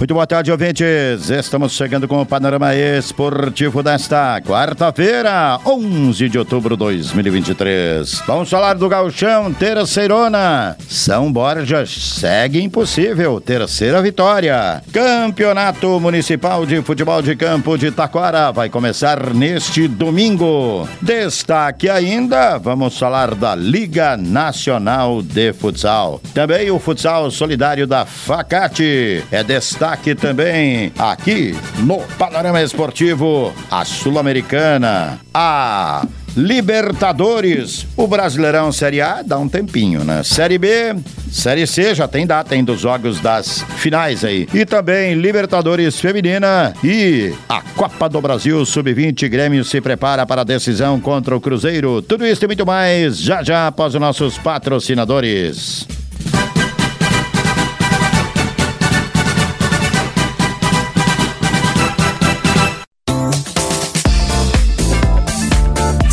Muito boa tarde, ouvintes. Estamos chegando com o panorama esportivo desta quarta-feira, 11 de outubro de 2023. Vamos falar do Gauchão, terceirona. São Borjas segue impossível, terceira vitória. Campeonato Municipal de Futebol de Campo de Taquara vai começar neste domingo. Destaque ainda, vamos falar da Liga Nacional de Futsal. Também o futsal solidário da Facate. É destaque destaque também aqui no Panorama Esportivo, a Sul-Americana, a Libertadores, o Brasileirão Série A dá um tempinho, né? Série B, Série C já tem data ainda dos jogos das finais aí. E também Libertadores Feminina e a Copa do Brasil Sub-20. Grêmio se prepara para a decisão contra o Cruzeiro. Tudo isso e muito mais já já após os nossos patrocinadores.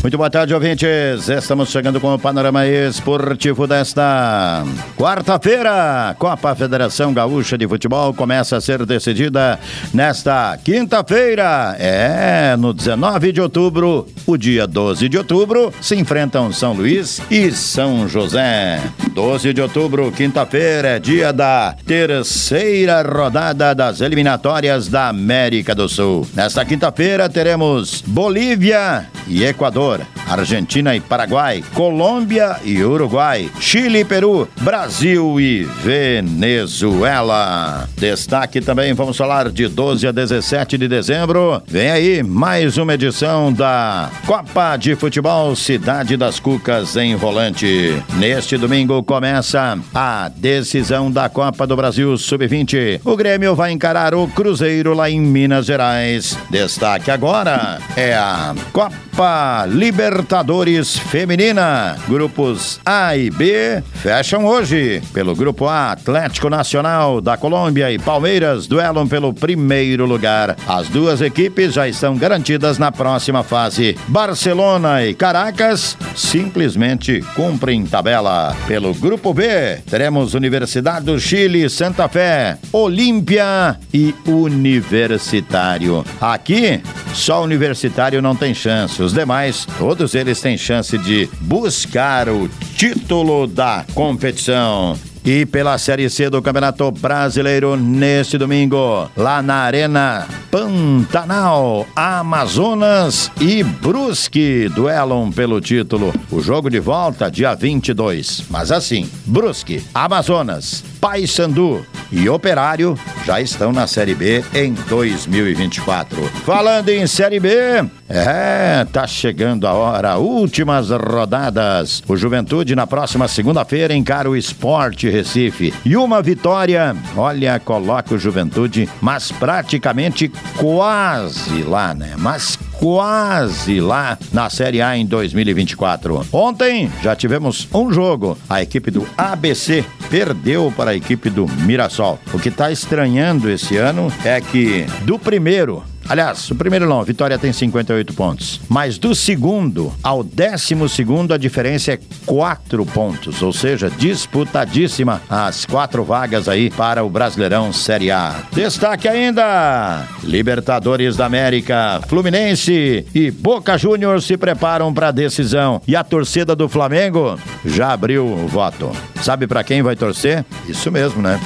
Muito boa tarde, ouvintes. Estamos chegando com o panorama esportivo desta quarta-feira. Copa Federação Gaúcha de Futebol começa a ser decidida nesta quinta-feira. É, no 19 de outubro, o dia 12 de outubro, se enfrentam São Luís e São José. 12 de outubro, quinta-feira, é dia da terceira rodada das eliminatórias da América do Sul. Nesta quinta-feira teremos Bolívia e Equador. Argentina e Paraguai, Colômbia e Uruguai, Chile e Peru, Brasil e Venezuela. Destaque também, vamos falar de 12 a 17 de dezembro. Vem aí mais uma edição da Copa de Futebol Cidade das Cucas em Volante. Neste domingo começa a decisão da Copa do Brasil Sub-20. O Grêmio vai encarar o Cruzeiro lá em Minas Gerais. Destaque agora é a Copa Libertadores Feminina. Grupos A e B fecham hoje. Pelo grupo A, Atlético Nacional da Colômbia e Palmeiras duelam pelo primeiro lugar. As duas equipes já estão garantidas na próxima fase. Barcelona e Caracas simplesmente cumprem tabela. Pelo grupo B, teremos Universidade do Chile, Santa Fé, Olímpia e Universitário. Aqui, só Universitário não tem chance. Os demais Todos eles têm chance de buscar o título da competição. E pela Série C do Campeonato Brasileiro neste domingo, lá na Arena Pantanal, Amazonas e Brusque duelam pelo título. O jogo de volta dia 22. Mas assim, Brusque, Amazonas, Paysandu e Operário já estão na Série B em 2024. Falando em Série B, é, tá chegando a hora, últimas rodadas. O Juventude na próxima segunda-feira encara o Esporte Recife. E uma vitória, olha, coloca o Juventude, mas praticamente quase lá, né? Mas quase lá na Série A em 2024. Ontem já tivemos um jogo. A equipe do ABC perdeu para a equipe do Mirassol. O que está estranhando esse ano é que do primeiro Aliás, o primeiro não, Vitória tem 58 pontos. Mas do segundo ao décimo segundo, a diferença é 4 pontos, ou seja, disputadíssima as quatro vagas aí para o Brasileirão Série A. Destaque ainda: Libertadores da América, Fluminense e Boca Juniors se preparam para a decisão. E a torcida do Flamengo já abriu o voto. Sabe para quem vai torcer? Isso mesmo, né?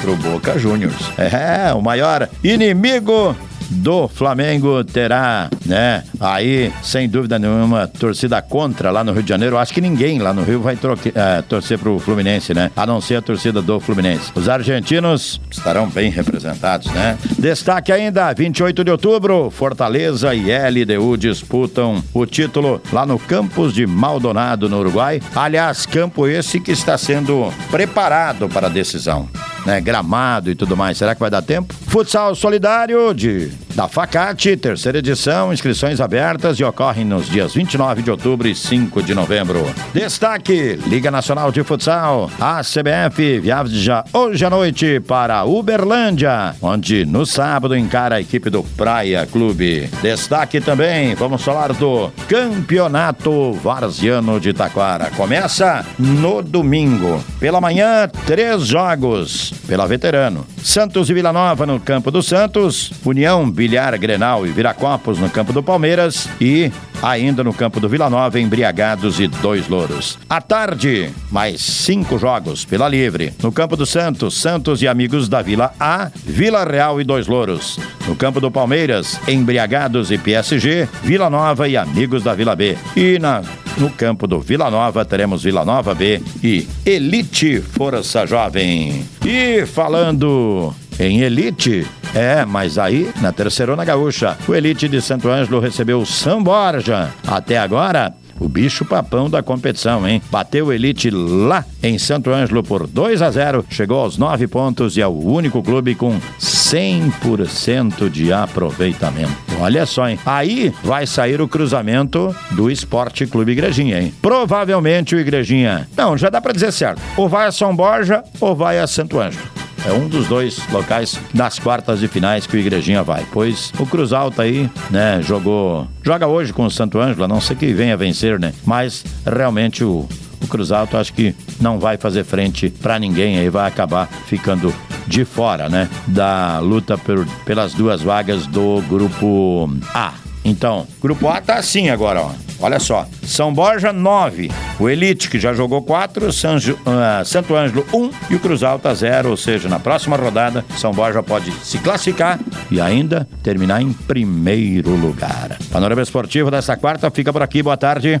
Pro Boca Juniors. É, o maior inimigo do Flamengo terá, né? Aí, sem dúvida nenhuma, torcida contra lá no Rio de Janeiro. Acho que ninguém lá no Rio vai troque, é, torcer pro Fluminense, né? A não ser a torcida do Fluminense. Os argentinos estarão bem representados, né? Destaque ainda, 28 de outubro, Fortaleza e LDU disputam o título lá no campus de Maldonado, no Uruguai. Aliás, campo esse que está sendo preparado para a decisão né? Gramado e tudo mais. Será que vai dar tempo? Futsal Solidário de da Facate, terceira edição, inscrições abertas e ocorrem nos dias 29 de outubro e 5 de novembro. Destaque: Liga Nacional de Futsal. A CBF viaja hoje à noite para Uberlândia, onde no sábado encara a equipe do Praia Clube. Destaque também, vamos falar do Campeonato Varziano de Taquara. Começa no domingo. Pela manhã, três jogos pela Veterano. Santos e Vila Nova no campo do Santos, União, Bilhar, Grenal e Viracopos no campo do Palmeiras e ainda no campo do Vila Nova, Embriagados e Dois Louros. À tarde, mais cinco jogos pela Livre. No campo do Santos, Santos e Amigos da Vila A, Vila Real e Dois Louros. No campo do Palmeiras, Embriagados e PSG, Vila Nova e Amigos da Vila B. E na no campo do Vila Nova, teremos Vila Nova B e Elite Força Jovem. E falando em Elite, é, mas aí, na Terceirona Gaúcha, o Elite de Santo Ângelo recebeu São Borja. Até agora, o bicho papão da competição, hein? Bateu o Elite lá em Santo Ângelo por 2 a 0, chegou aos 9 pontos e é o único clube com 100% de aproveitamento. Olha só, hein? Aí vai sair o cruzamento do Esporte Clube Igrejinha, hein? Provavelmente o Igrejinha. Não, já dá para dizer certo. Ou vai a São Borja ou vai a Santo Ângelo. É um dos dois locais das quartas de finais que o Igrejinha vai. Pois o Cruz Alta aí, né, jogou. Joga hoje com o Santo Ângelo, a não sei que venha vencer, né? Mas realmente o, o Cruz Alto acho que não vai fazer frente para ninguém aí, vai acabar ficando de fora, né? Da luta por, pelas duas vagas do grupo A. Então, grupo A tá assim agora, ó. Olha só, São Borja 9, o Elite que já jogou 4, Sanjo, uh, Santo Ângelo 1 um, e o Cruz Alta 0, ou seja, na próxima rodada São Borja pode se classificar e ainda terminar em primeiro lugar. Panorama Esportivo dessa quarta fica por aqui, boa tarde.